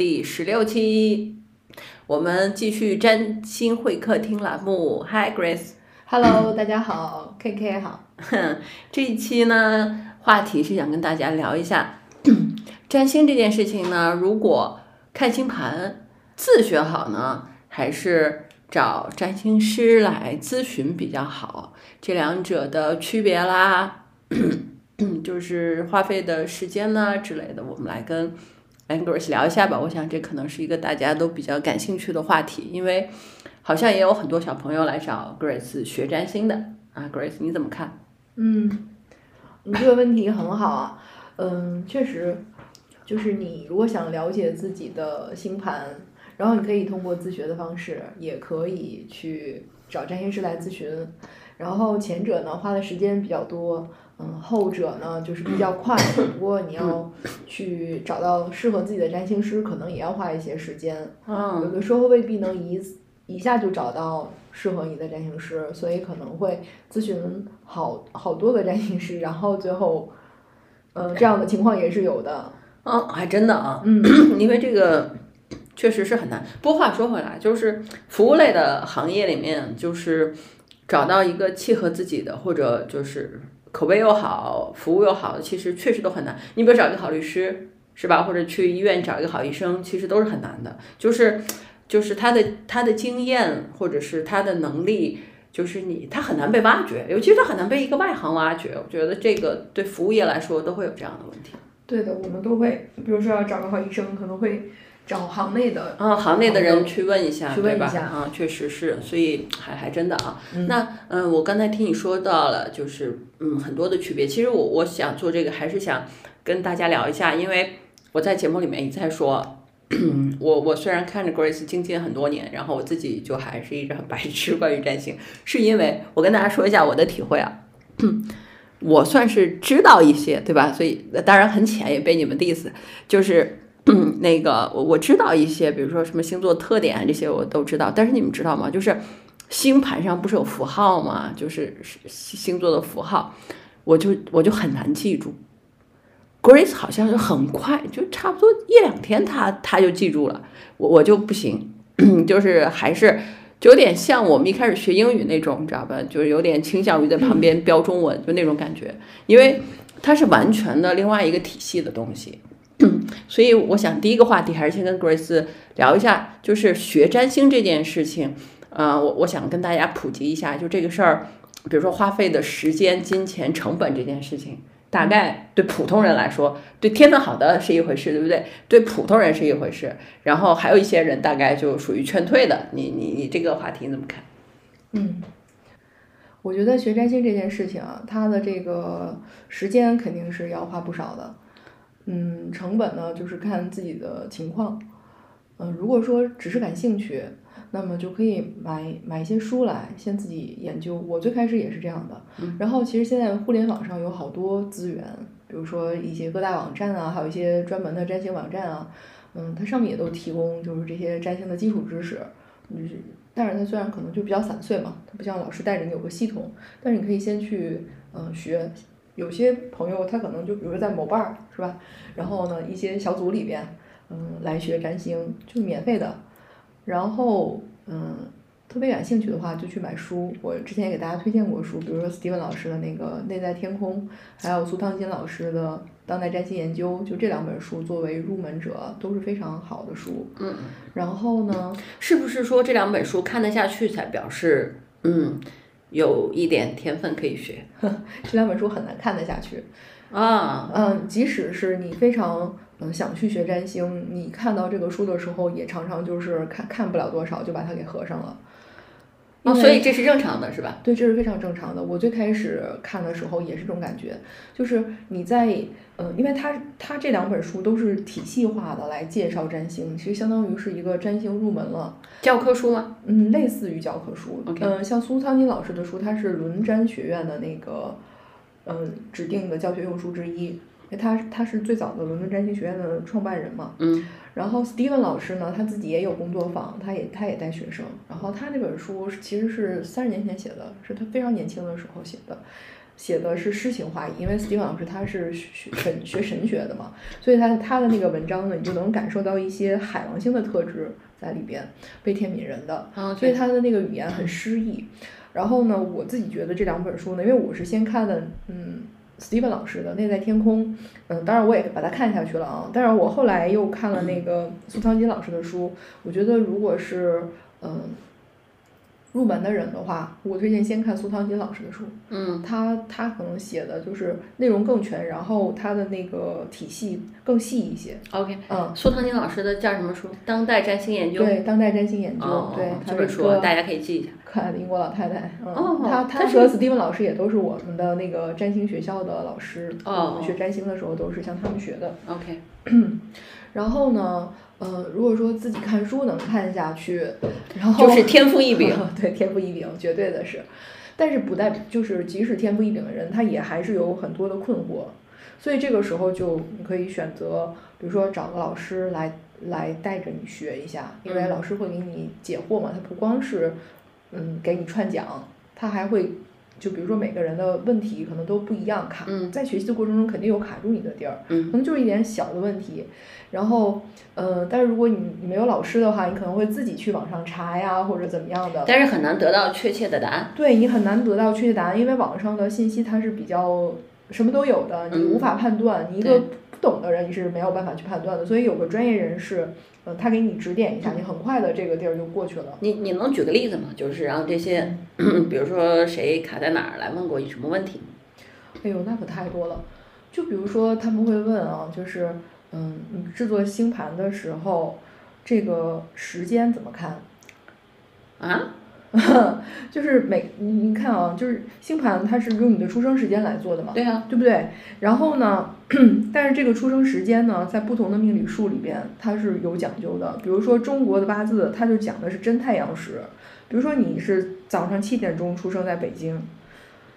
第十六期，我们继续占星会客厅栏目。Hi Grace，Hello，大家好，K K 好。这一期呢，话题是想跟大家聊一下 占星这件事情呢。如果看星盘自学好呢，还是找占星师来咨询比较好？这两者的区别啦，就是花费的时间呢之类的，我们来跟跟 Grace 聊一下吧。我想这可能是一个大家都比较感兴趣的话题，因为好像也有很多小朋友来找 Grace 学占星的啊。Grace 你怎么看？嗯，你这个问题很好啊。嗯，确实，就是你如果想了解自己的星盘，然后你可以通过自学的方式，也可以去找占星师来咨询。然后前者呢花的时间比较多，嗯，后者呢就是比较 快。不过你要去找到适合自己的占星师，可能也要花一些时间。嗯有的时候未必能一一下就找到适合你的占星师，所以可能会咨询好好多个占星师，然后最后，呃，这样的情况也是有的。嗯，还真的啊，嗯，因为这个确实是很难。不过话说回来，就是服务类的行业里面，就是找到一个契合自己的，或者就是口碑又好、服务又好，其实确实都很难。你比如找一个好律师，是吧？或者去医院找一个好医生，其实都是很难的。就是就是他的他的经验，或者是他的能力。就是你，他很难被挖掘，尤其是他很难被一个外行挖掘。我觉得这个对服务业来说都会有这样的问题。对的，我们都会，比如说要找个好医生，可能会找行内的。嗯，行内的人去问一下，去问？一下啊，确实是，所以还还真的啊。嗯那嗯，我刚才听你说到了，就是嗯很多的区别。其实我我想做这个，还是想跟大家聊一下，因为我在节目里面一再说。我我虽然看着 Grace 精进很多年，然后我自己就还是一直很白痴关于占星，是因为我跟大家说一下我的体会啊，我算是知道一些，对吧？所以当然很浅，也被你们 diss，就是那个我我知道一些，比如说什么星座特点这些我都知道，但是你们知道吗？就是星盘上不是有符号吗？就是星座的符号，我就我就很难记住。Grace 好像是很快，就差不多一两天他，他就记住了，我我就不行，就是还是就有点像我们一开始学英语那种，你知道吧？就是有点倾向于在旁边标中文，就那种感觉，因为它是完全的另外一个体系的东西。所以我想第一个话题还是先跟 Grace 聊一下，就是学占星这件事情。呃，我我想跟大家普及一下，就这个事儿，比如说花费的时间、金钱、成本这件事情。大概对普通人来说，对天分好的是一回事，对不对？对普通人是一回事，然后还有一些人大概就属于劝退的。你你你这个话题怎么看？嗯，我觉得学占星这件事情啊，它的这个时间肯定是要花不少的。嗯，成本呢，就是看自己的情况。嗯，如果说只是感兴趣，那么就可以买买一些书来，先自己研究。我最开始也是这样的。然后其实现在互联网上有好多资源，比如说一些各大网站啊，还有一些专门的占星网站啊，嗯，它上面也都提供就是这些占星的基础知识。就是，但是它虽然可能就比较散碎嘛，它不像老师带着你有个系统，但是你可以先去嗯学。有些朋友他可能就比如说在某伴儿是吧，然后呢一些小组里边，嗯，来学占星就免费的，然后嗯。特别感兴趣的话，就去买书。我之前也给大家推荐过书，比如说 Steven 老师的那个《内在天空》，还有苏汤金老师的《当代占星研究》，就这两本书作为入门者都是非常好的书。嗯，然后呢，是不是说这两本书看得下去才表示嗯有一点天分可以学 这两本书很难看得下去。啊？嗯，即使是你非常嗯想去学占星，你看到这个书的时候，也常常就是看看不了多少就把它给合上了。哦，所以这是正常的，是吧？对，这是非常正常的。我最开始看的时候也是这种感觉，就是你在呃，因为它它这两本书都是体系化的来介绍占星，其实相当于是一个占星入门了。教科书吗？嗯，类似于教科书。嗯、像苏苍金老师的书，他是伦占学院的那个嗯、指定的教学用书之一，因为他他是最早的伦敦占星学院的创办人嘛。嗯。然后 Steven 老师呢，他自己也有工作坊，他也他也带学生。然后他那本书其实是三十年前写的，是他非常年轻的时候写的。写的是诗情画意，因为 Steven 老师他是学神学神学的嘛，所以他他的那个文章呢，你就能感受到一些海王星的特质在里边，悲天悯人的，啊，所以他的那个语言很诗意。然后呢，我自己觉得这两本书呢，因为我是先看的，嗯。Steven 老师的《内在天空》，嗯，当然我也把它看下去了啊。但是我后来又看了那个苏昌金老师的书，我觉得如果是嗯入门的人的话，我推荐先看苏唐金老师的书。嗯，他他可能写的就是内容更全，然后他的那个体系更细一些。OK，嗯，苏唐金老师的叫什么书？当代占星研究。对，当代占星研究，哦，对，他这本书大家可以记一下。可爱的英国老太太，嗯，哦她她是她和斯蒂文老师也都是我们的那个占星学校的老师，哦我们学占星的时候都是向他们学的。OK，然后呢，呃，如果说自己看书能看下去，然后就是天赋异禀。对，天赋异禀，绝对的是。但是不代表就是即使天赋异禀的人，他也还是有很多的困惑，所以这个时候就你可以选择，比如说找个老师来来带着你学一下，因为嗯老师会给你解惑嘛，他不光是嗯给你串讲，他还会。就比如说每个人的问题可能都不一样卡，嗯在学习的过程中肯定有卡住你的地儿，嗯可能就是一点小的问题，然后，呃，但是如果你你没有老师的话，你可能会自己去网上查呀，或者怎么样的。但是很难得到确切的答案。对你很难得到确切答案，因为网上的信息它是比较什么都有的，你嗯无法判断。你一个不懂的人你是没有办法去判断的，所以有个专业人士，呃，他给你指点一下，你很快的这个地儿就过去了。你你能举个例子吗？就是让这些，比如说谁卡在哪儿来问过你什么问题？哎呦，那可太多了。就比如说他们会问啊，就是嗯，你制作星盘的时候，这个时间怎么看？啊？就是每你你看啊，就是星盘它是用你的出生时间来做的嘛，对啊，对不对？然后呢，但是这个出生时间呢，在不同的命理术里边它是有讲究的。比如说中国的八字，它就讲的是真太阳时。比如说你是早上七点钟出生在北京，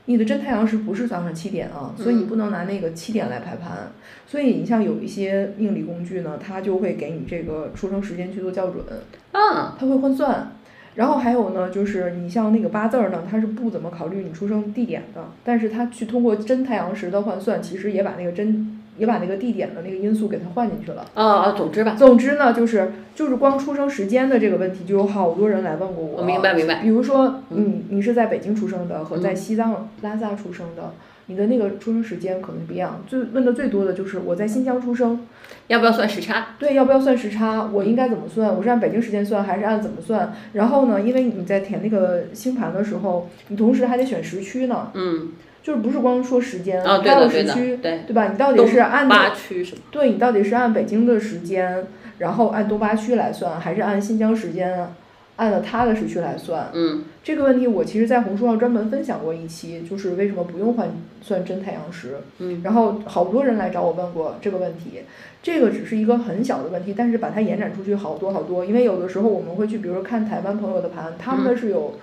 你的真太阳时不是早上七点啊，所以你不能拿那个七点来排盘。所以你像有一些命理工具呢，它就会给你这个出生时间去做校准。嗯，它会换算。然后还有呢，就是你像那个八字儿呢，它是不怎么考虑你出生地点的，但是它去通过真太阳时的换算，其实也把那个真也把那个地点的那个因素给它换进去了。啊啊，总之吧，总之呢，就是就是光出生时间的这个问题，就有好多人来问过我。我明白明白。比如说，嗯你你是在北京出生的和在西藏拉萨出生的，你的那个出生时间可能不一样。最问的最多的就是我在新疆出生，要不要算时差？对，要不要算时差？我应该怎么算？我是按北京时间算，还是按怎么算？然后呢，因为你在填那个星盘的时候，你同时还得选时区呢，嗯，就是不是光说时间，哦，对还有时区，对。对吧？你到底是按八区什么？对你到底是按北京的时间，然后按东八区来算，还是按新疆时间，按照它的时区来算？嗯这个问题我其实，在红书上专门分享过一期，就是为什么不用换算真太阳时。嗯然后好多人来找我问过这个问题，这个只是一个很小的问题，但是把它延展出去好多好多。因为有的时候我们会去，比如说看台湾朋友的盘，他们是有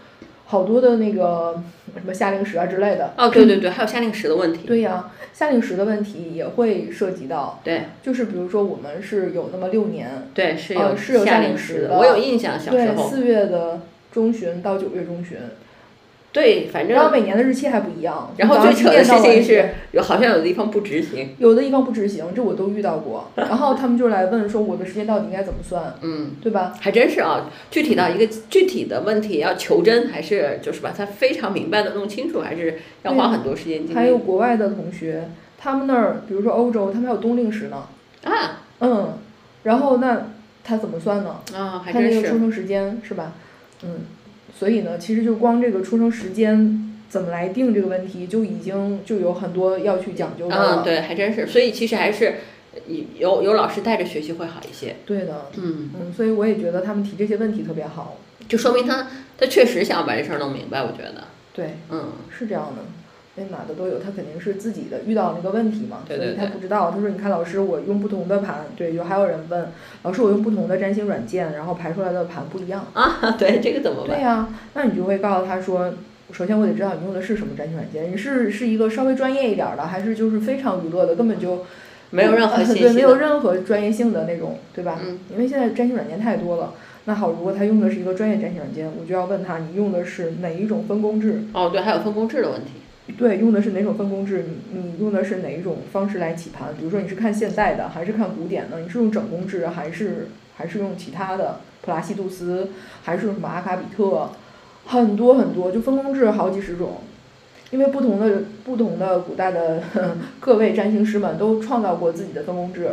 好多的那个什么夏令时啊之类的。哦，对对对，还有夏令时的问题。对呀、夏令时的问题也会涉及到，对就是比如说我们是有那么六年，对是有呃是有夏令时的我有印象，小时对，候。四月的中旬到九月中旬，对，反正然后正每年的日期还不一样。然后最扯的事情是，有好像有的地方不执行。有的地方不执行，这我都遇到过。然后他们就来问说我的时间到底应该怎么算，嗯，对吧？还真是啊，具体到一个具体的问题要求真，还是就是把它非常明白的弄清楚，还是要花很多时间精力。还有国外的同学，他们那儿比如说欧洲，他们还有冬令时呢。啊嗯，然后那他怎么算呢？啊，还他那真是。个出生时间是吧？嗯，所以呢，其实就光这个出生时间怎么来定这个问题，就已经就有很多要去讲究的了。嗯，对，还真是。所以其实还是有有老师带着学习会好一些。对的，嗯，嗯，所以我也觉得他们提这些问题特别好。就说明他他确实想要把这事儿弄明白，我觉得。对，嗯，是这样的。哪的都有，他肯定是自己的遇到那个问题嘛，所以他不知道。他说：“你看老师，我用不同的盘，对，有还有人问老师，我用不同的占星软件，然后排出来的盘不一样。啊，对，这个怎么办？对呀、那你就会告诉他说，首先我得知道你用的是什么占星软件，你是是一个稍微专业一点儿的，还是就是非常娱乐的，根本就没有任何呃信息对，没有任何专业性的那种，对吧？嗯因为现在占星软件太多了。那好，如果他用的是一个专业占星软件，我就要问他，你用的是哪一种分工制？哦，对，还有分工制的问题。对，用的是哪种分工制？你你用的是哪一种方式来起盘？比如说你是看现代的，还是看古典的？你是用整工制，还是还是用其他的普拉西杜斯，还是用什么阿卡比特？很多很多，就分工制好几十种。因为不同的不同的古代的 各位占星师们都创造过自己的分工制，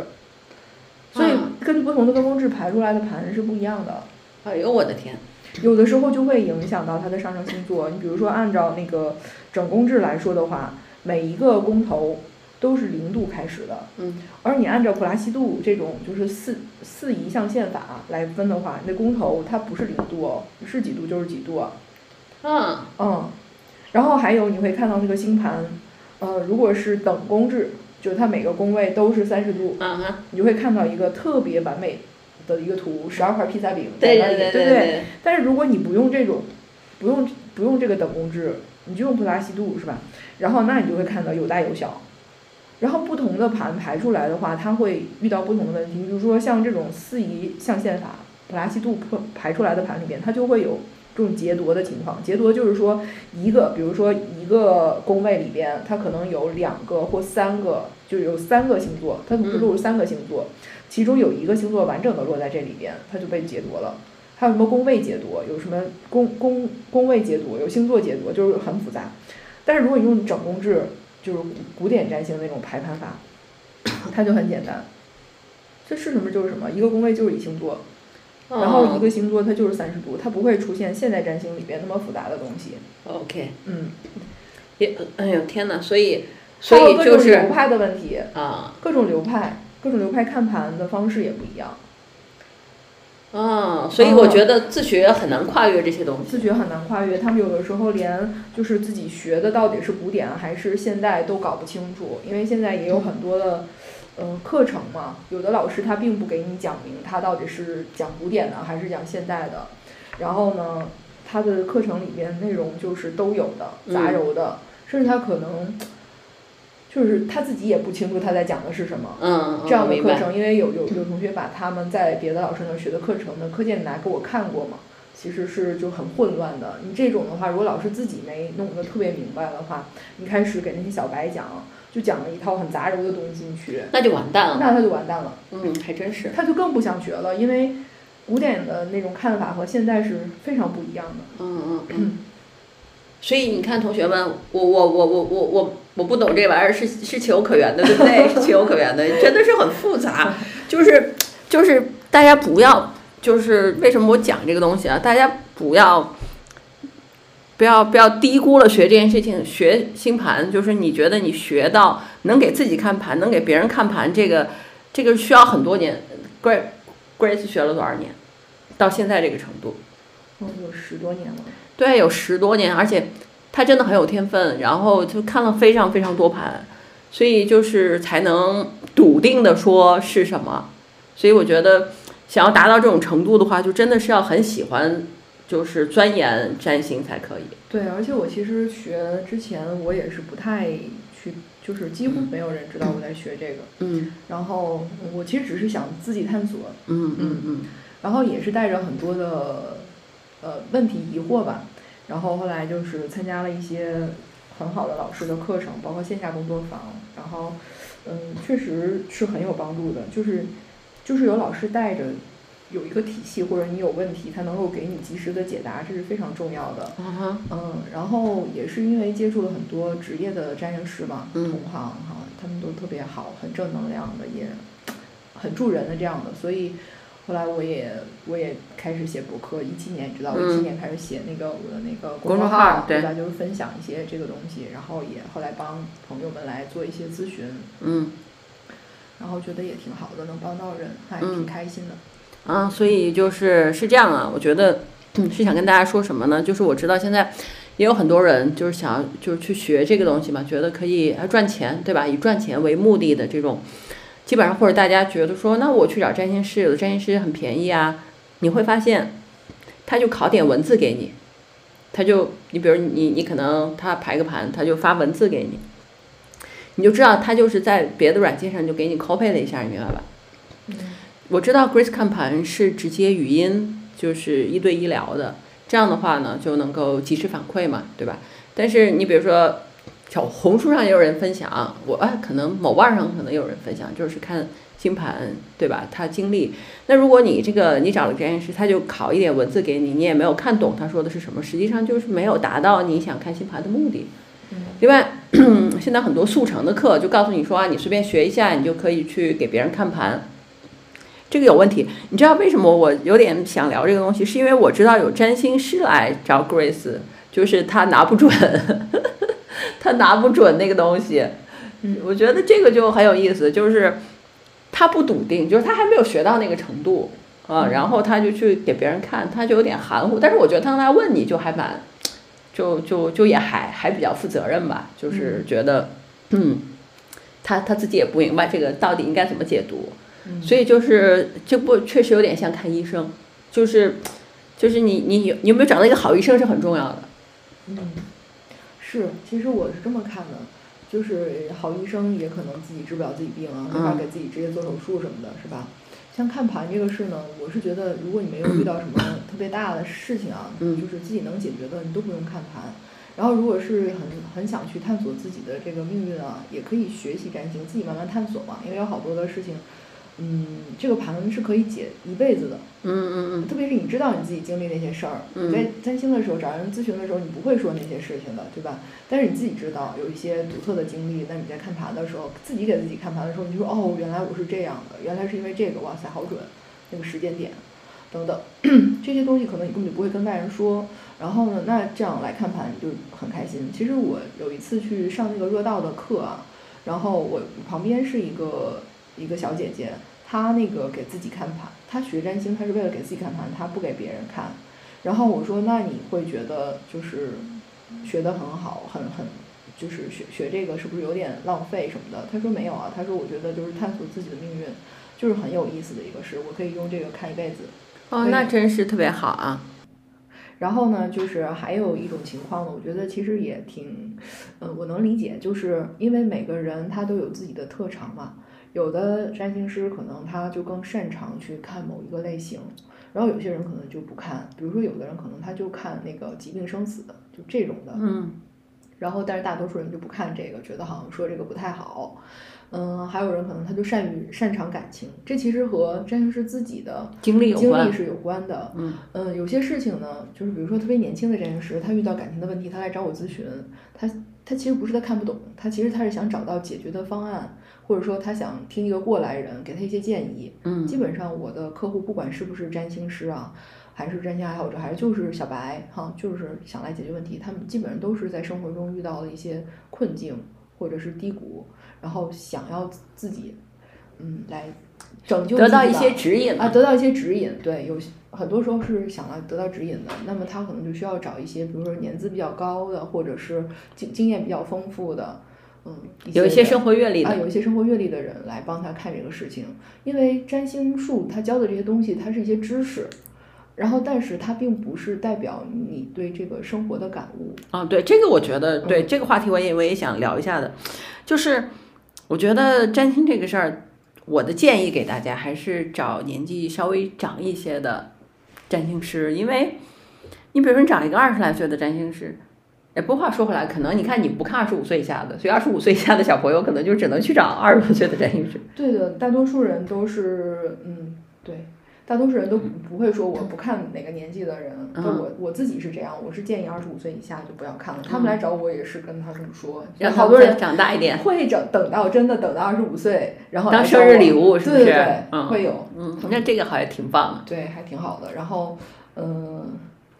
所以根据不同的分工制排出来的盘是不一样的。哎呦我的天！有的时候就会影响到它的上升星座。你比如说按照那个整宫制来说的话，每一个宫头都是零度开始的。嗯。而你按照普拉西度这种就是四四移象限法来分的话，那宫头它不是零度哦，是几度就是几度。嗯。嗯。然后还有你会看到那个星盘，呃，如果是等宫制，就是它每个宫位都是三十度，你就会看到一个特别完美的一个图，十二块披萨饼在那里，对不对？但是如果你不用这种，不用不用这个等公制，你就用普拉西度是吧？然后那你就会看到有大有小，然后不同的盘排出来的话，它会遇到不同的问题，比如说像这种四仪象限法，普拉西度排出来的盘里边，它就会有。这种劫夺的情况，劫夺就是说，一个，比如说一个宫位里边，它可能有两个或三个，就有三个星座，它同时落入三个星座，其中有一个星座完整的落在这里边，它就被解读了。还有什么宫位解读？有什么宫宫宫位解读？有星座解读，就是很复杂。但是如果你用整宫制，就是古典占星那种排盘法，它就很简单。这是什么就是什么，一个宫位就是一星座。然后一个星座它就是三十度，它不会出现现代占星里边那么复杂的东西。OK，嗯，也，哎呦天哪，所以，所以就是流派的问题啊，各种流派，各种流派看盘的方式也不一样。啊，所以我觉得自学很难跨越这些东西。自学很难跨越，他们有的时候连就是自己学的到底是古典还是现代都搞不清楚，因为现在也有很多的。嗯，课程嘛，有的老师他并不给你讲明他到底是讲古典的还是讲现代的，然后呢，他的课程里边内容就是都有的，杂糅的，甚至他可能就是他自己也不清楚他在讲的是什么。嗯这样的课程，因为有有有同学把他们在别的老师那学的课程的课件拿给我看过嘛，其实是就很混乱的。你这种的话，如果老师自己没弄得特别明白的话，你开始给那些小白讲。就讲了一套很杂糅的东西进去，那就完蛋了。那他就完蛋了。嗯，还真是。他就更不想学了，因为古典的那种看法和现在是非常不一样的。嗯嗯嗯。所以你看，同学们，我我我我我我我不懂这玩意儿是是情有可原的，对不对？是情有可原的，真的是很复杂。就是就是大家不要，就是为什么我讲这个东西啊？大家不要。不要不要低估了学这件事情，学星盘就是你觉得你学到能给自己看盘，能给别人看盘，这个这个需要很多年。Grace，Grace 学了多少年？到现在这个程度？哦，有十多年了。对，有十多年，而且他真的很有天分，然后就看了非常非常多盘，所以就是才能笃定的说是什么。所以我觉得想要达到这种程度的话，就真的是要很喜欢。就是钻研占星才可以。对，而且我其实学之前，我也是不太去，就是几乎没有人知道我在学这个。嗯。然后我其实只是想自己探索。嗯嗯嗯。然后也是带着很多的呃问题疑惑吧。然后后来就是参加了一些很好的老师的课程，包括线下工作坊。然后嗯，确实是很有帮助的。就是就是有老师带着。有一个体系，或者你有问题，他能够给你及时的解答，这是非常重要的。嗯，然后也是因为接触了很多职业的占星师嘛，同行哈，他们都特别好，很正能量的，也很助人的这样的，所以后来我也我也开始写博客，一七年知道，我一七年开始写那个我的那个公众号，对吧？就是分享一些这个东西，然后也后来帮朋友们来做一些咨询，嗯，然后觉得也挺好的，能帮到人，还挺开心的。啊，所以就是是这样啊，我觉得是想跟大家说什么呢？就是我知道现在也有很多人就是想就是去学这个东西嘛，觉得可以还赚钱，对吧？以赚钱为目的的这种，基本上或者大家觉得说，那我去找占星师，有的占星师很便宜啊，你会发现，他就考点文字给你，他就你比如你你可能他排个盘，他就发文字给你，你就知道他就是在别的软件上就给你 copy 了一下，你明白吧？我知道 Grace 看盘是直接语音，就是一对一聊的，这样的话呢就能够及时反馈嘛，对吧？但是你比如说，小红书上也有人分享，我哎，可能某腕上可能有人分享，就是看星盘，对吧？他经历。那如果你这个你找了占星师，他就考一点文字给你，你也没有看懂他说的是什么，实际上就是没有达到你想看星盘的目的。另外，现在很多速成的课就告诉你说啊，你随便学一下，你就可以去给别人看盘，这个有问题。你知道为什么我有点想聊这个东西？是因为我知道有占星师来找 Grace，就是他拿不准。他拿不准那个东西，嗯，我觉得这个就很有意思，就是他不笃定，就是他还没有学到那个程度啊，然后他就去给别人看，他就有点含糊。但是我觉得他他问你就还蛮，就就就也还还比较负责任吧，就是觉得，嗯，他他自己也不明白这个到底应该怎么解读，所以就是这不确实有点像看医生，就是就是你你有你有没有找到一个好医生是很重要的，嗯。是，其实我是这么看的，就是好医生也可能自己治不了自己病啊，没法给自己直接做手术什么的，是吧？像看盘这个事呢，我是觉得，如果你没有遇到什么 特别大的事情啊，就是自己能解决的，你都不用看盘。然后，如果是很很想去探索自己的这个命运啊，也可以学习占星，自己慢慢探索嘛，因为有好多的事情。嗯，这个盘是可以解一辈子的。嗯嗯嗯。特别是你知道你自己经历那些事儿，你在占星的时候找人咨询的时候，你不会说那些事情的，对吧？但是你自己知道有一些独特的经历，那你在看盘的时候，自己给自己看盘的时候，你就说哦，原来我是这样的，原来是因为这个，哇塞，好准，那个时间点，等等，这些东西可能你根本就不会跟外人说。然后呢，那这样来看盘你就很开心。其实我有一次去上那个热道的课啊，然后我旁边是一个。一个小姐姐，她那个给自己看盘，他学占星，他是为了给自己看盘，他不给别人看。然后我说，那你会觉得就是学得很好，很很就是学学这个是不是有点浪费什么的？他说没有啊，他说我觉得就是探索自己的命运，就是很有意思的一个事，我可以用这个看一辈子。哦，那真是特别好啊。然后呢，就是还有一种情况呢，我觉得其实也挺，嗯，我能理解，就是因为每个人他都有自己的特长嘛。有的占星师可能他就更擅长去看某一个类型，然后有些人可能就不看，比如说有的人可能他就看那个疾病生死的，就这种的。嗯。然后，但是大多数人就不看这个，觉得好像说这个不太好。嗯，还有人可能他就善于擅长感情，这其实和占星师自己的经历经历是有关的。嗯。嗯，有些事情呢，就是比如说特别年轻的占星师，他遇到感情的问题，他来找我咨询，他他其实不是他看不懂，他其实他是想找到解决的方案。或者说他想听一个过来人给他一些建议，嗯，基本上我的客户不管是不是占星师啊，还是占星爱好者，还是就是小白哈，就是想来解决问题，他们基本上都是在生活中遇到了一些困境或者是低谷，然后想要自己嗯来拯救得到一些指引。啊，得到一些指引，对，有很多时候是想来得到指引的，那么他可能就需要找一些，比如说年资比较高的，或者是经经验比较丰富的。嗯，有一些生活阅历啊，有一些生活阅历的人来帮他看这个事情，因为占星术他教的这些东西，它是一些知识，然后但是它并不是代表你对这个生活的感悟。啊，对这个我觉得，对这个话题我也我也想聊一下的，就是我觉得占星这个事儿，我的建议给大家还是找年纪稍微长一些的占星师，因为你比如说你找一个二十来岁的占星师。不过话说回来，可能你看你不看二十五岁以下的，所以二十五岁以下的小朋友可能就只能去找二十多岁的占星师。对的，大多数人都是，嗯，对，大多数人都不会说我不看哪个年纪的人。我我自己是这样，我是建议二十五岁以下就不要看了。他们来找我也是跟他们说，让好多人长大一点，会等等到真的等到二十五岁，然后当生日礼物是不是？对对对，会有。嗯，那这个好像挺棒的。对，还挺好的。然后，嗯。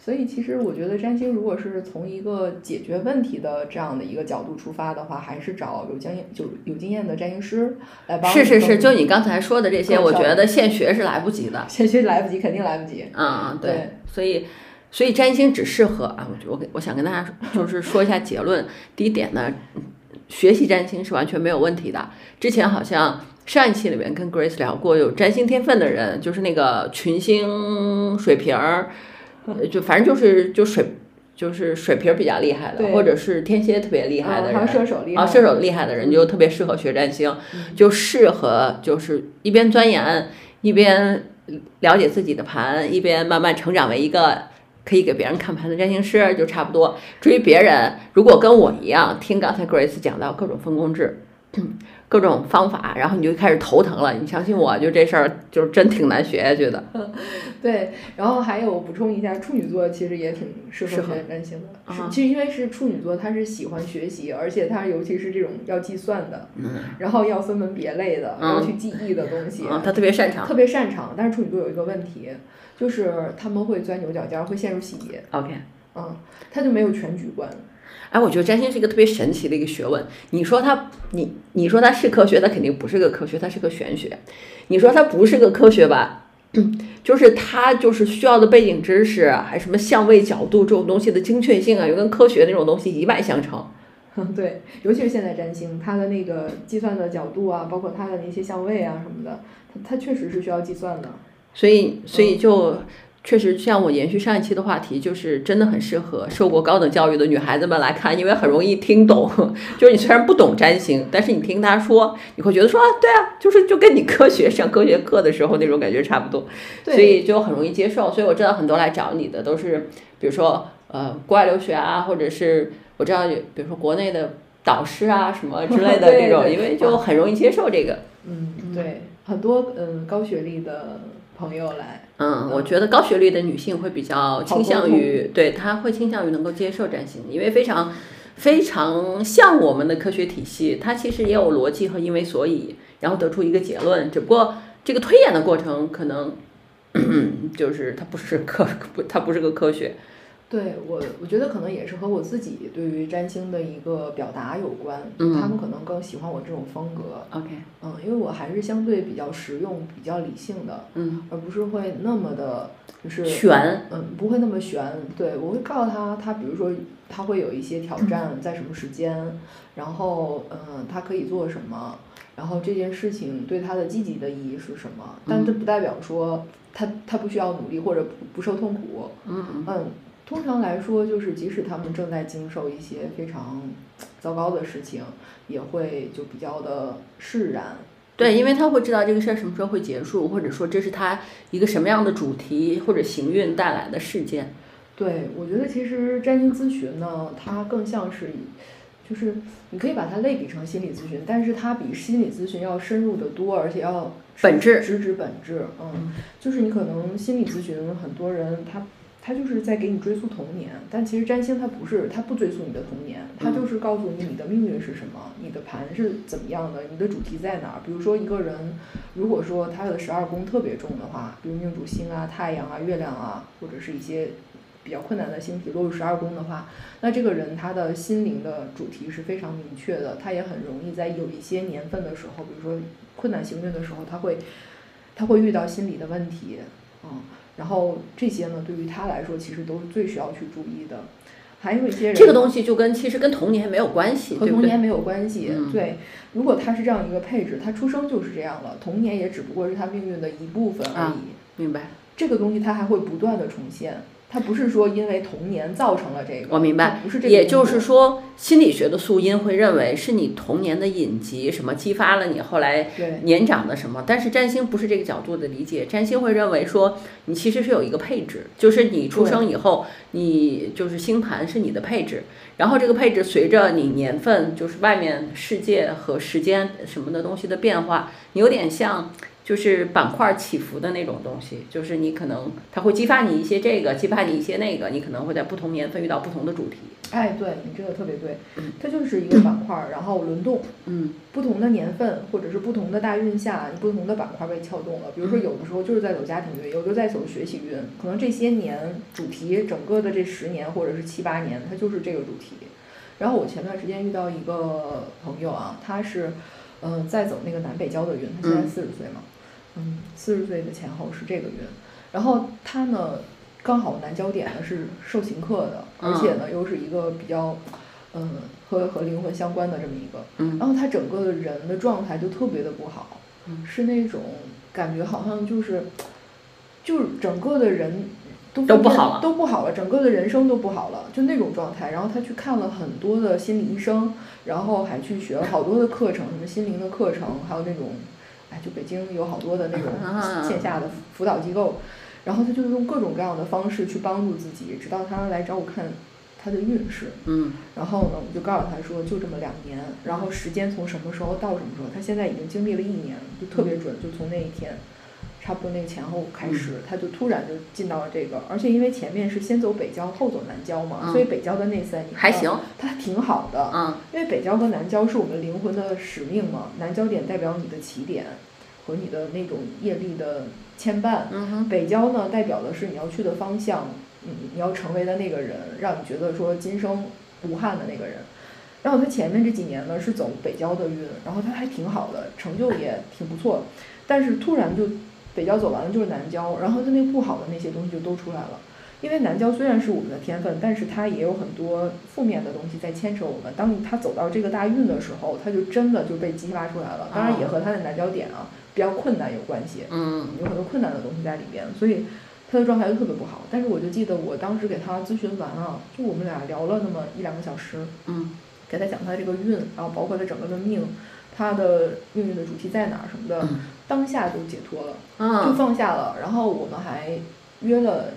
所以其实我觉得占星如果是从一个解决问题的这样的一个角度出发的话，还是找有经验就有经验的占星师来帮。是是是，就你刚才说的这些，我觉得现学是来不及的。现学来不及，肯定来不及。嗯，对。所以所以占星只适合啊，我我给我想跟大家就是说一下结论。第一点呢，学习占星是完全没有问题的。之前好像上一期里面跟 Grace 聊过，有占星天分的人，就是那个群星水瓶儿。就反正就是就水就是水平比较厉害的，或者是天蝎特别厉害的人，射手厉害啊，射手厉害的人就特别适合学占星，就适合就是一边钻研一边了解自己的盘，一边慢慢成长为一个可以给别人看盘的占星师就差不多。至于别人，如果跟我一样听刚才 Grace 讲到各种分工制。各种方法，然后你就开始头疼了。你相信我，就这事儿就是真挺难学下去的。对，然后还有补充一下，处女座其实也挺适合学占星的。是，其实因为是处女座，他是喜欢学习，而且他尤其是这种要计算的，然后要分门别类的，要去记忆的东西，他特别擅长。特别擅长，但是处女座有一个问题，就是他们会钻牛角尖，会陷入细节。OK，嗯，他就没有全局观。哎，我觉得占星是一个特别神奇的一个学问。你说它，你你说它是科学，它肯定不是个科学，它是个玄学。你说它不是个科学吧，就是它就是需要的背景知识，还什么相位角度这种东西的精确性啊，又跟科学那种东西一脉相承。嗯，对，尤其是现在占星，它的那个计算的角度啊，包括它的那些相位啊什么的，它它确实是需要计算的。所以，所以就。确实，像我延续上一期的话题，就是真的很适合受过高等教育的女孩子们来看，因为很容易听懂。就是你虽然不懂占星，但是你听他说，你会觉得说啊，对啊，就是就跟你科学上科学课的时候那种感觉差不多，所以就很容易接受。所以我知道很多来找你的都是，比如说呃国外留学啊，或者是我知道，比如说国内的导师啊什么之类的 这种，因为就很容易接受这个。嗯，对，很多嗯高学历的。朋友来，嗯，我觉得高学历的女性会比较倾向于，对，她会倾向于能够接受占星，因为非常非常像我们的科学体系，它其实也有逻辑和因为所以，然后得出一个结论，只不过这个推演的过程可能 就是它不是科不，它不是个科学。对我，我觉得可能也是和我自己对于占星的一个表达有关。嗯，他们可能更喜欢我这种风格。OK，嗯，因为我还是相对比较实用、比较理性的，嗯，而不是会那么的，就是悬，嗯，不会那么悬。对，我会告诉他，他比如说他会有一些挑战在什么时间，然后嗯，他可以做什么，然后这件事情对他的积极的意义是什么。但这不代表说他他不需要努力或者不不受痛苦。嗯嗯。通常来说，就是即使他们正在经受一些非常糟糕的事情，也会就比较的释然。对，因为他会知道这个事儿什么时候会结束，或者说这是他一个什么样的主题或者行运带来的事件。对，我觉得其实占星咨询呢，它更像是，就是你可以把它类比成心理咨询，但是它比心理咨询要深入的多，而且要本质直指本质。嗯，就是你可能心理咨询很多人他。他就是在给你追溯童年，但其实占星它不是，它不追溯你的童年，它就是告诉你你的命运是什么，你的盘是怎么样的，你的主题在哪儿。比如说一个人，如果说他的十二宫特别重的话，比如命主星啊、太阳啊、月亮啊，或者是一些比较困难的星体落入十二宫的话，那这个人他的心灵的主题是非常明确的，他也很容易在有一些年份的时候，比如说困难行运的时候，他会他会遇到心理的问题，嗯。然后这些呢，对于他来说，其实都是最需要去注意的。还有一些人，这个东西就跟其实跟童年没有关系，和童年没有关系。对，如果他是这样一个配置，他出生就是这样了，童年也只不过是他命运的一部分而已。明白。这个东西他还会不断的重现。它不是说因为童年造成了这个，我明白，不是这个。也就是说，心理学的素因会认为是你童年的隐疾什么激发了你后来年长的什么，但是占星不是这个角度的理解，占星会认为说你其实是有一个配置，就是你出生以后，你就是星盘是你的配置，然后这个配置随着你年份，就是外面世界和时间什么的东西的变化，你有点像。就是板块起伏的那种东西，就是你可能它会激发你一些这个，激发你一些那个，你可能会在不同年份遇到不同的主题。哎，对你这个特别对，它就是一个板块，然后轮动，嗯，不同的年份或者是不同的大运下，不同的板块被撬动了。比如说有的时候就是在走家庭运，有的在走学习运，可能这些年主题整个的这十年或者是七八年，它就是这个主题。然后我前段时间遇到一个朋友啊，他是嗯在走那个南北交的运，他现在四十岁嘛。嗯，四十岁的前后是这个运，然后他呢，刚好南焦点呢是受刑克的，而且呢又是一个比较，嗯，和和灵魂相关的这么一个，嗯然后他整个的人的状态就特别的不好，是那种感觉好像就是，就是整个的人都都不好了，都不好了，整个的人生都不好了，就那种状态。然后他去看了很多的心理医生，然后还去学了好多的课程，什么心灵的课程，还有那种。哎，就北京有好多的那种 线下的辅导机构，然后他就用各种各样的方式去帮助自己，直到他来找我看他的运势。嗯。然后呢，我就告诉他说，就这么两年，然后时间从什么时候到什么时候，他现在已经经历了一年，就特别准，就从那一天，差不多那个前后开始，他就突然就进到了这个，而且因为前面是先走北郊后走南郊嘛，嗯所以北郊的那三年还行，他挺好的，嗯因为北郊和南郊是我们灵魂的使命嘛，南郊点代表你的起点和你的那种业力的牵绊，嗯哼北郊呢，代表的是你要去的方向，你，你要成为的那个人，让你觉得说今生无憾的那个人。然后他前面这几年呢是走北郊的运，然后他还挺好的，成就也挺不错。但是突然就北郊走完了就是南郊，然后他那不好的那些东西就都出来了。因为南郊虽然是我们的天分，但是它也有很多负面的东西在牵扯我们。当他走到这个大运的时候，他就真的就被激发出来了。当然也和他的南郊点啊比较困难有关系。嗯有很多困难的东西在里边，所以他的状态就特别不好。但是我就记得我当时给他咨询完啊，就我们俩聊了那么一两个小时，嗯给他讲他这个运，然后包括他整个的命，他的命运的主题在哪儿什么的，嗯当下就解脱了，就嗯放下了。然后我们还约了。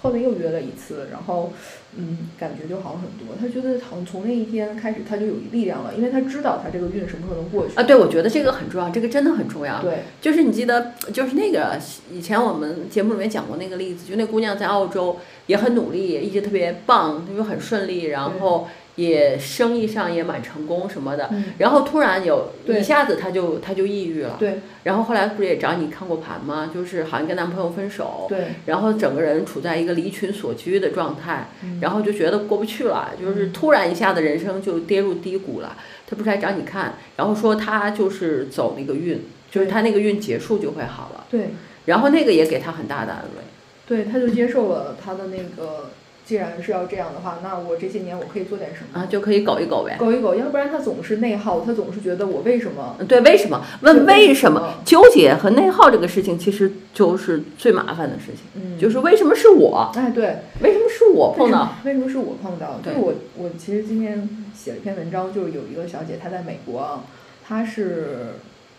后面又约了一次，然后，嗯，感觉就好很多。他觉得好像从那一天开始，他就有力量了，因为他知道他这个运什么时候能过去。啊，对，我觉得这个很重要，这个真的很重要。对，就是你记得，就是那个以前我们节目里面讲过那个例子，就那姑娘在澳洲也很努力，一直特别棒，又很顺利，然后也生意上也蛮成功什么的。嗯，然后突然有一下子他就他就抑郁了，对然后后来不是也找你看过盘吗？就是好像跟男朋友分手，对，然后整个人处在一个离群所居的状态，嗯然后就觉得过不去了，就是突然一下子人生就跌入低谷了。他不是来找你看，然后说他就是走那个运，就是他那个运结束就会好了。对。然后那个也给他很大的安慰。对，他就接受了他的那个，既然是要这样的话，那我这些年我可以做点什么？啊，就可以搞一搞呗。苟一苟，要不然他总是内耗，他总是觉得我为什么？嗯对，为什么？问为什么？纠结和内耗这个事情，其实就是最麻烦的事情。嗯，就是为什么是我？哎，对，为什么是我碰到？为什么是我碰到？就对我，我其实今天写了一篇文章，就是有一个小姐，她在美国啊，她是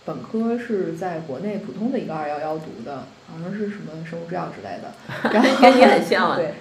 本科是在国内普通的一个二幺幺读的，好像是什么生物制药之类的。然后跟你很像啊对，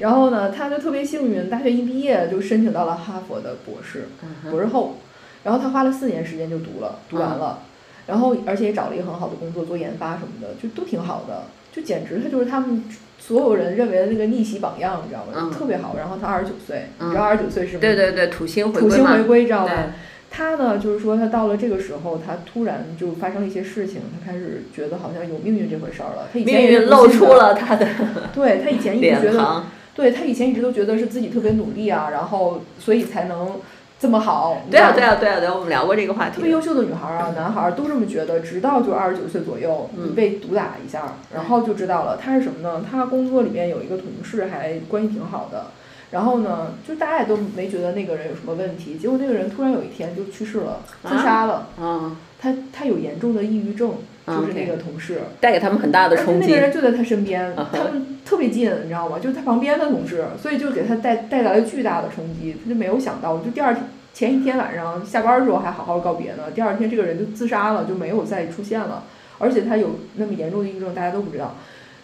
然后呢，他就特别幸运，大学一毕业就申请到了哈佛的博士。嗯博士后，然后他花了四年时间就读了，读完了，然后而且也找了一个很好的工作做研发什么的，就都挺好的，就简直他就是他们所有人认为的那个逆袭榜样，你知道吗？嗯特别好。然后他二十九岁，嗯你知道二十九岁是吗？对对对，土星回归土星回。归，知道对吧？他呢，就是说他到了这个时候，他突然就发生了一些事情，他开始觉得好像有命运这回事儿了。他以前命也露出了他的 对他以前一直脸觉得。对他以前一直都觉得是自己特别努力啊，然后所以才能这么好。对啊，对啊，对啊，对啊，我们聊过这个话题。特别优秀的女孩儿啊，男孩儿都这么觉得，直到就二十九岁左右，被毒打一下，然后就知道了。他是什么呢？他工作里面有一个同事还关系挺好的，然后呢，就大家也都没觉得那个人有什么问题，结果那个人突然有一天就去世了，自杀了。嗯，他他有严重的抑郁症，啊就是那个同事。带给他们很大的冲击那个。人就在他身边，他们特别近，你知道吗？就是他旁边的同事，所以就给他带带来了巨大的冲击。他就没有想到，就第二天前一天晚上下班的时候还好好告别呢，第二天这个人就自杀了，就没有再出现了。而且他有那么严重的抑郁症，大家都不知道。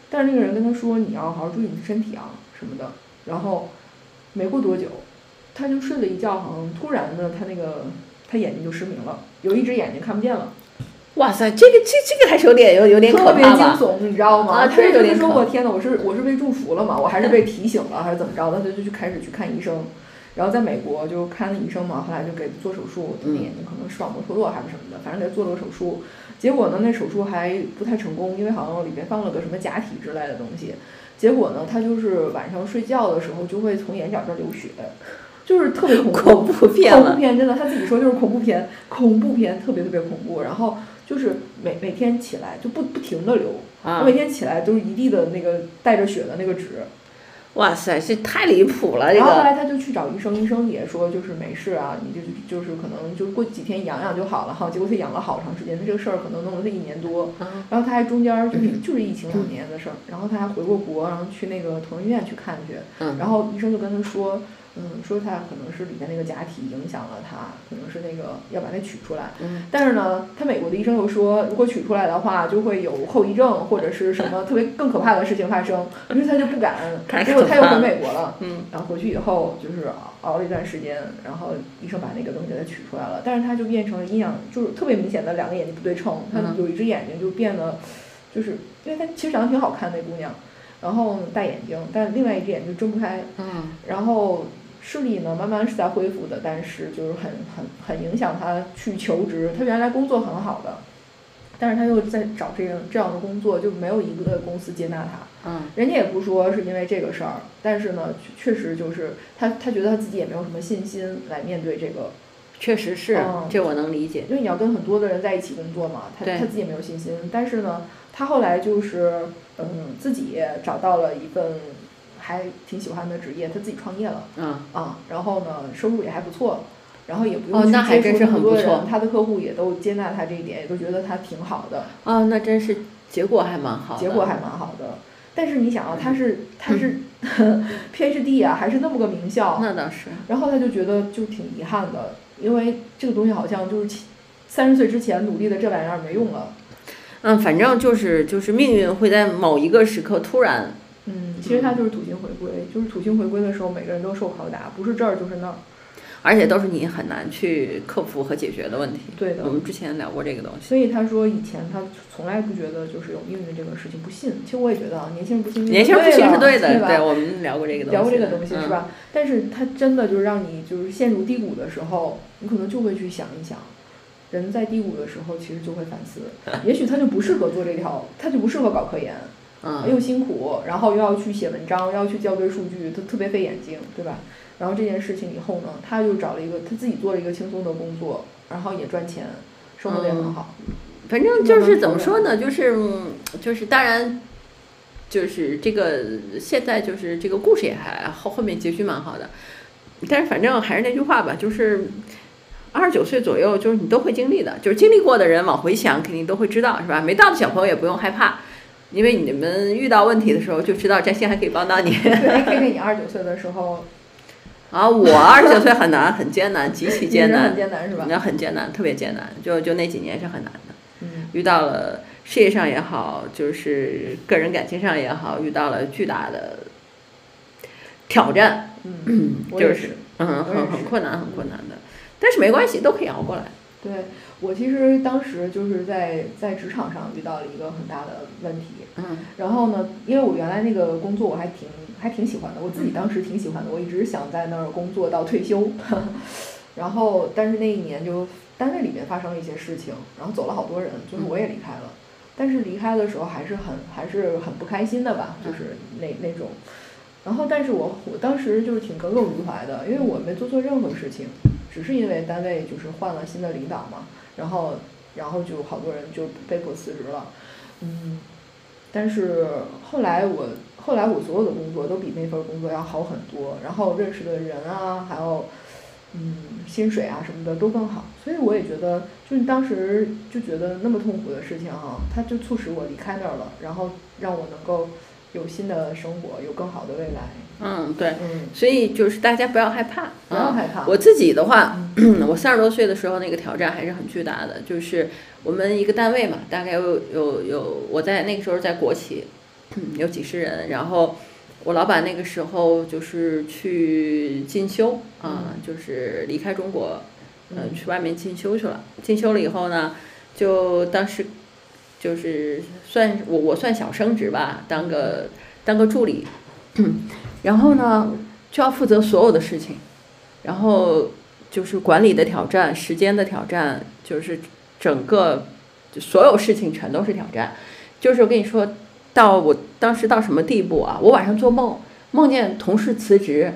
但是那个人跟他说：“你要好好注意你的身体啊，什么的。”然后没过多久，他就睡了一觉，好像突然的，他那个他眼睛就失明了，有一只眼睛看不见了。哇塞，这个这这个还是有点有有点可特别？惊悚，你知道吗？啊他就说：“这有点可我天哪，我是我是被祝福了嘛？我还是被提醒了，还是怎么着的？”他就去开始去看医生，然后在美国就看了医生嘛，后来就给做手术，他的眼睛可能视网膜脱落还是什么的，反正给他做了个手术。结果呢，那手术还不太成功，因为好像里边放了个什么假体之类的东西。结果呢，他就是晚上睡觉的时候就会从眼角这儿流血，就是特别恐怖。恐怖片。恐怖片真的，他自己说就是恐怖片，恐怖片特别特别恐怖。然后就是每每天起来就不不停的流，啊我每天起来都是一地的那个带着血的那个纸。哇塞，这太离谱了，这个。然后后来他就去找医生，医生也说就是没事啊，你就就是可能就过几天养养就好了哈。结果他养了好长时间，他这个事儿可能弄了他一年多。啊然后他还中间儿就是就是疫情两年的事儿，然后他还回过国，然后去那个同仁医院去看去。嗯然后医生就跟他说，嗯，说他可能是里面那个假体影响了他，可能是那个要把它取出来。嗯，但是呢，他美国的医生又说，如果取出来的话，就会有后遗症或者是什么特别更可怕的事情发生，于是他就不敢。结果他又回美国了，嗯，然后回去以后就是熬了一段时间，然后医生把那个东西给他取出来了，但是他就变成了阴阳，就是特别明显的两个眼睛不对称，他嗯有一只眼睛就变得，就是因为他其实长得挺好看那姑娘，然后大眼睛，但另外一只眼睛睁不开，嗯，然后视力呢慢慢是在恢复的，但是就是很很很影响他去求职。他原来工作很好的，但是他又在找这样这样的工作，就没有一个公司接纳他。嗯，人家也不说是因为这个事儿，但是呢，确确实就是他他觉得他自己也没有什么信心来面对这个，确实是嗯，这我能理解。因为你要跟很多的人在一起工作嘛，他对他自己也没有信心。但是呢，他后来就是嗯自己找到了一份还挺喜欢的职业，他自己创业了。嗯，啊，然后呢，收入也还不错，然后也不用哦去接触那还真是那么多人，他的客户也都接纳他这一点，也都觉得他挺好的，啊，那真是结果还蛮好的。结果还蛮好的。但是你想啊，他是他是 PhD 啊，还是那么个名校，那倒是。然后他就觉得就挺遗憾的，因为这个东西好像就是三十岁之前努力的这玩意儿没用了。嗯，反正就是就是命运会在某一个时刻突然，嗯，其实他就是土星回归，就是土星回归的时候，每个人都受拷打，不是这儿就是那儿。而且都是你很难去克服和解决的问题。对的我们之前聊过这个东西。所以他说以前他从来不觉得就是有命运这个事情不信，其实我也觉得啊，年轻人不信年轻人不信是对的，吧？我们聊过这个东西。聊过这个东西嗯是？吧？但是他真的就是让你就是陷入低谷的时候，你可能就会去想一想，人在低谷的时候其实就会反思，也许他就不适合做这条，他就不适合搞科研，嗯，又辛苦，然后又要去写文章，又要去校对数据，他特别费眼睛，对吧？然后这件事情以后呢，他就找了一个他自己做了一个轻松的工作，然后也赚钱，生活的也很好。反正就是怎么说呢，就是嗯就是当然，就是这个现在就是这个故事也还后后面结局蛮好的，但是反正还是那句话吧，就是二十九岁左右，就是你都会经历的，就是经历过的人往回想，肯定都会知道，是吧？没到的小朋友也不用害怕。因为你们遇到问题的时候，就知道占星还可以帮到你。对，K K，你二十九岁的时候，啊，我二十九岁很难，很艰难，极其艰难很，艰难是吧？那很艰难，特别艰难，就就那几年是很难的。嗯遇到了事业上也好，就是个人感情上也好，遇到了巨大的挑战，嗯，就是是。嗯，很很困难，很困难的。但是没关系，都可以熬过来。对我其实当时就是在在职场上遇到了一个很大的问题，嗯然后呢，因为我原来那个工作我还挺还挺喜欢的，我自己当时挺喜欢的，我一直想在那儿工作到退休。然后，但是那一年就单位里面发生了一些事情，然后走了好多人，就是我也离开了。但是离开的时候还是很还是很不开心的吧，就是那那种。然后，但是我我当时就是挺耿耿于怀的，因为我没做错任何事情，只是因为单位就是换了新的领导嘛，然后然后就好多人就被迫辞职了，嗯，但是后来我后来我所有的工作都比那份工作要好很多，然后认识的人啊，还有嗯薪水啊什么的都更好，所以我也觉得就是当时就觉得那么痛苦的事情哈、它就促使我离开那儿了，然后让我能够有新的生活，有更好的未来，嗯，对。嗯，所以就是大家不要害怕，不要啊害怕，我自己的话，我三十多岁的时候，那个挑战还是很巨大的。就是我们一个单位嘛，大概有有有，我在那个时候在国企，有几十人，然后我老板那个时候就是去进修啊，就是离开中国，呃，嗯去外面进修去了。进修了以后呢，就当时就是算我我算小升职吧，当个当个助理，然后呢就要负责所有的事情，然后就是管理的挑战、时间的挑战，就是整个就所有事情全都是挑战。就是我跟你说到我当时到什么地步啊？我晚上做梦，梦见同事辞职，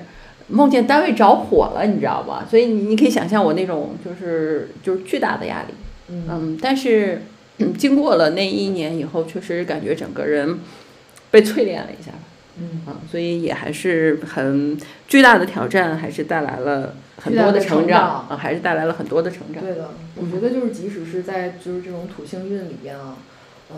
梦见单位着火了，你知道吧？所以你你可以想象我那种就是就是巨大的压力。嗯嗯，但是、嗯、经过了那一年以后，确实感觉整个人被淬炼了一下。嗯啊，所以也还是很巨大的挑战，还是带来了很多的成长啊，还是带来了很多的成长。对的，我觉得就是即使是在就是这种土星运里边啊，嗯，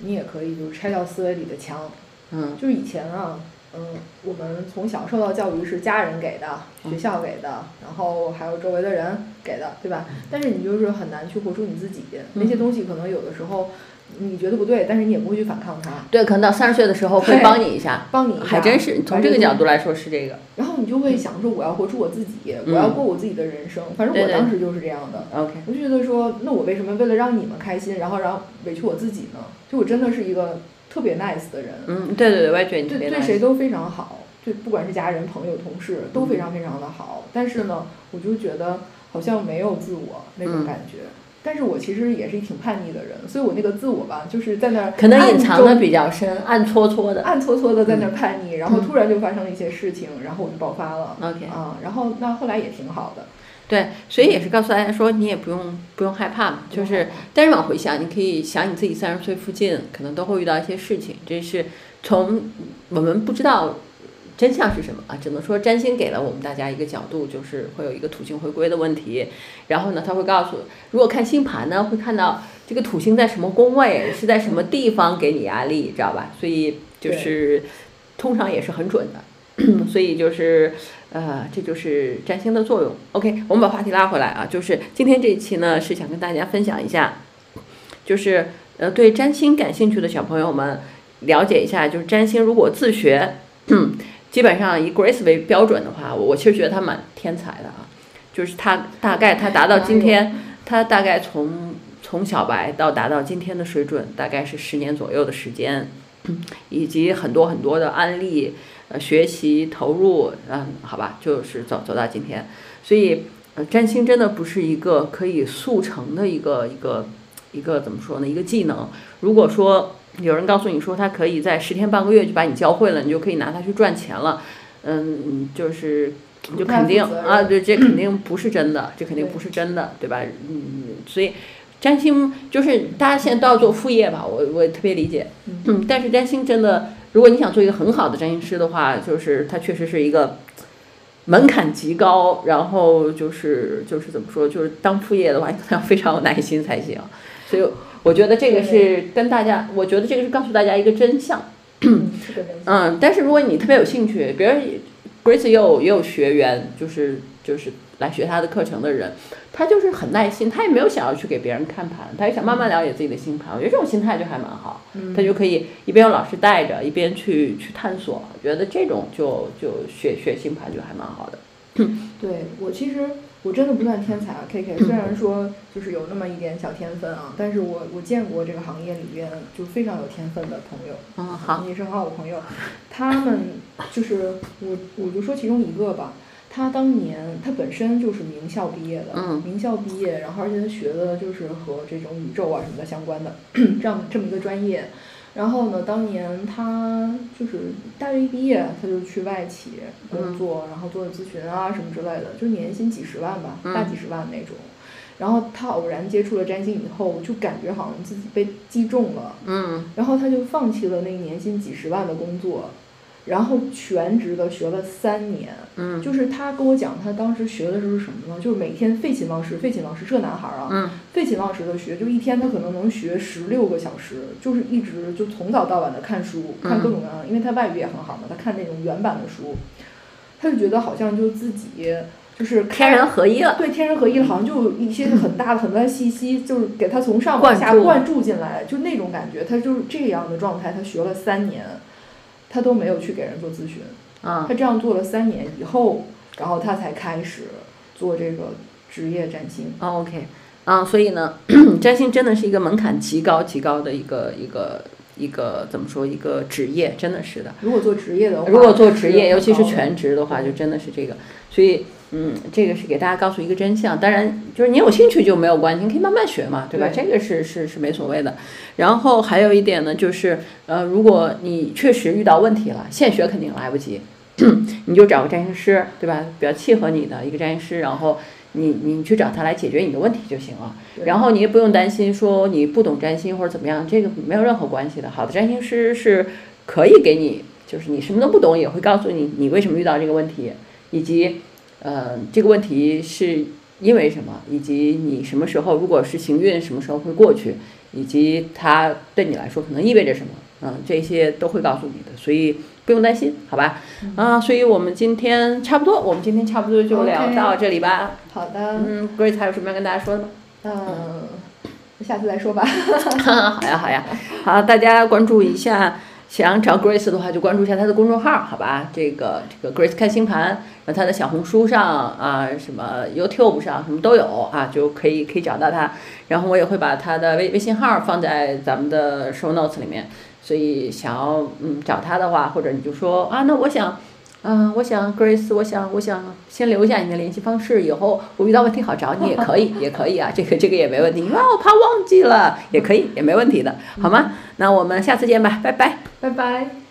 你也可以就是拆掉思维里的墙。嗯就是以前啊，嗯，我们从小受到教育是家人给的，学校给的，然后还有周围的人给的，对吧？但是你就是很难去活出你自己，那些东西可能有的时候你觉得不对，但是你也不会去反抗它。对，可能到三十岁的时候会对帮你一下，帮你一下还真是从这个角度来说是这个。然后你就会想说，我要活出我自己，我要过我自己的人生。反正我当时就是这样的。OK，我就觉得说，那我为什么为了让你们开心，然后让委屈我自己呢？就我真的是一个特别 nice 的人，嗯，对对对，我也觉得你特别对对 nice 谁都非常好，对不管是家人、朋友、同事都非常非常的好。但是呢，我就觉得好像没有自我那种嗯感觉。但是我其实也是一挺叛逆的人，所以我那个自我吧，就是在那儿可能隐暗藏的中比较深，暗搓搓的。暗搓搓的在那叛逆，然后突然就发生了一些事情，然后我就爆发了。OK 啊，然后那后来也挺好的，对，所以也是告诉大家说，你也不用不用害怕嘛，就是，但是往回想，你可以想你自己三十岁附近可能都会遇到一些事情，这是从我们不知道真相是什么啊，只能说占星给了我们大家一个角度，就是会有一个土星回归的问题，然后呢，他会告诉，如果看星盘呢，会看到这个土星在什么宫位，是在什么地方给你压力，知道吧？所以就是通常也是很准的，所以就是。呃，这就是占星的作用。OK，我们把话题拉回来啊，就是今天这一期呢，是想跟大家分享一下，就是呃，对占星感兴趣的小朋友们了解一下，就是占星如果自学，基本上以 Grace 为标准的话，我其实觉得他蛮天才的啊，就是他大概他达到今天，他大概从从小白到达到今天的水准，大概是十年左右的时间，以及很多很多的案例。呃，学习投入，嗯，好吧，就是走走到今天，所以，呃，占星真的不是一个可以速成的一个一个一个怎么说呢？一个技能。如果说有人告诉你说他可以在十天半个月就把你教会了，你就可以拿它去赚钱了，嗯，就是就肯定啊，对，这肯定不是真的，这肯定不是真的，对吧？嗯，所以占星就是大家现在都要做副业吧，我我特别理解，嗯，但是占星真的。如果你想做一个很好的占星师的话，就是它确实是一个门槛极高，然后就是就是怎么说，就是当副业的话，你可能要非常有耐心才行。所以我觉得这个是跟大家，我觉得这个是告诉大家一个真相。嗯，但是如果你特别有兴趣，比如 Grace 也有也有学员，就是就是来学他的课程的人，他就是很耐心，他也没有想要去给别人看盘，他也想慢慢了解自己的星盘。我觉得这种心态就还蛮好，他就可以一边有老师带着，一边去去探索。我觉得这种就就学学星盘就还蛮好的。对我其实我真的不算天才啊，K K。虽然说就是有那么一点小天分啊，但是我我见过这个行业里边就非常有天分的朋友，嗯，好，也是很好的朋友。他们就是我我就说其中一个吧，他当年他本身就是名校毕业的，嗯。名校毕业，然后而且他学的就是和这种宇宙啊什么的相关的 这样这么一个专业。然后呢，当年他就是大学一毕业，他就去外企工作，然后做咨询啊什么之类的，就年薪几十万吧，大几十万那种。然后他偶然接触了占星以后，就感觉好像自己被击中了，嗯，然后他就放弃了那个年薪几十万的工作，然后全职的学了三年。嗯，就是他跟我讲，他当时学的是什么呢？就是每天废寝忘食，废寝忘食，这男孩儿啊，嗯，废寝忘食的学，就一天他可能能学十六个小时，就是一直就从早到晚的看书，看各种各样的，因为他外语也很好嘛，他看那种原版的书，他就觉得好像就自己就是天人合一了。对，天人合一了，好像就有一些很大的很多的信息，就是给他从上往下灌注进来，就那种感觉，他就是这样的状态，他学了三年，他都没有去给人做咨询。啊，他这样做了三年以后，然后他才开始做这个职业占星。啊，OK，啊，所以呢，占星真的是一个门槛极高极高的一个一个一个怎么说一个职业，真的是的。如果做职业的话，如果做职业，尤其是全职的话，就真的是这个。所以，嗯，这个是给大家告诉一个真相。当然，就是你有兴趣就没有关系，你可以慢慢学嘛，对吧？对这个是是是没所谓的。然后还有一点呢，就是呃，如果你确实遇到问题了，现学肯定来不及，你就找个占星师，对吧？比较契合你的一个占星师，然后你你去找他来解决你的问题就行了。然后你也不用担心说你不懂占星或者怎么样，这个没有任何关系的。好的占星师是可以给你，就是你什么都不懂也会告诉你你为什么遇到这个问题，以及呃这个问题是因为什么，以及你什么时候如果是行运什么时候会过去，以及它对你来说可能意味着什么，嗯、这些都会告诉你的。所以不用担心，好吧？啊，所以我们今天差不多，我们今天差不多就聊到这里吧。好的，嗯，Grace 还有什么要跟大家说的吗？嗯，下次再说吧。好呀，好呀，好，大家关注一下，想找 Grace 的话就关注一下她的公众号，好吧？这个这个 Grace 看星盘，然后她的小红书上啊，什么 YouTube 上什么都有啊，就可以可以找到她。然后我也会把她的微微信号放在咱们的 show notes 里面，所以想要嗯找她的话，或者你就说啊，那我想。嗯，我想 Grace，我想我想先留下你的联系方式，以后我遇到问题好找你也可以，也可以啊，这个这个也没问题。因为，我怕忘记了，也可以，也没问题的，好吗？那我们下次见吧，拜拜。拜拜。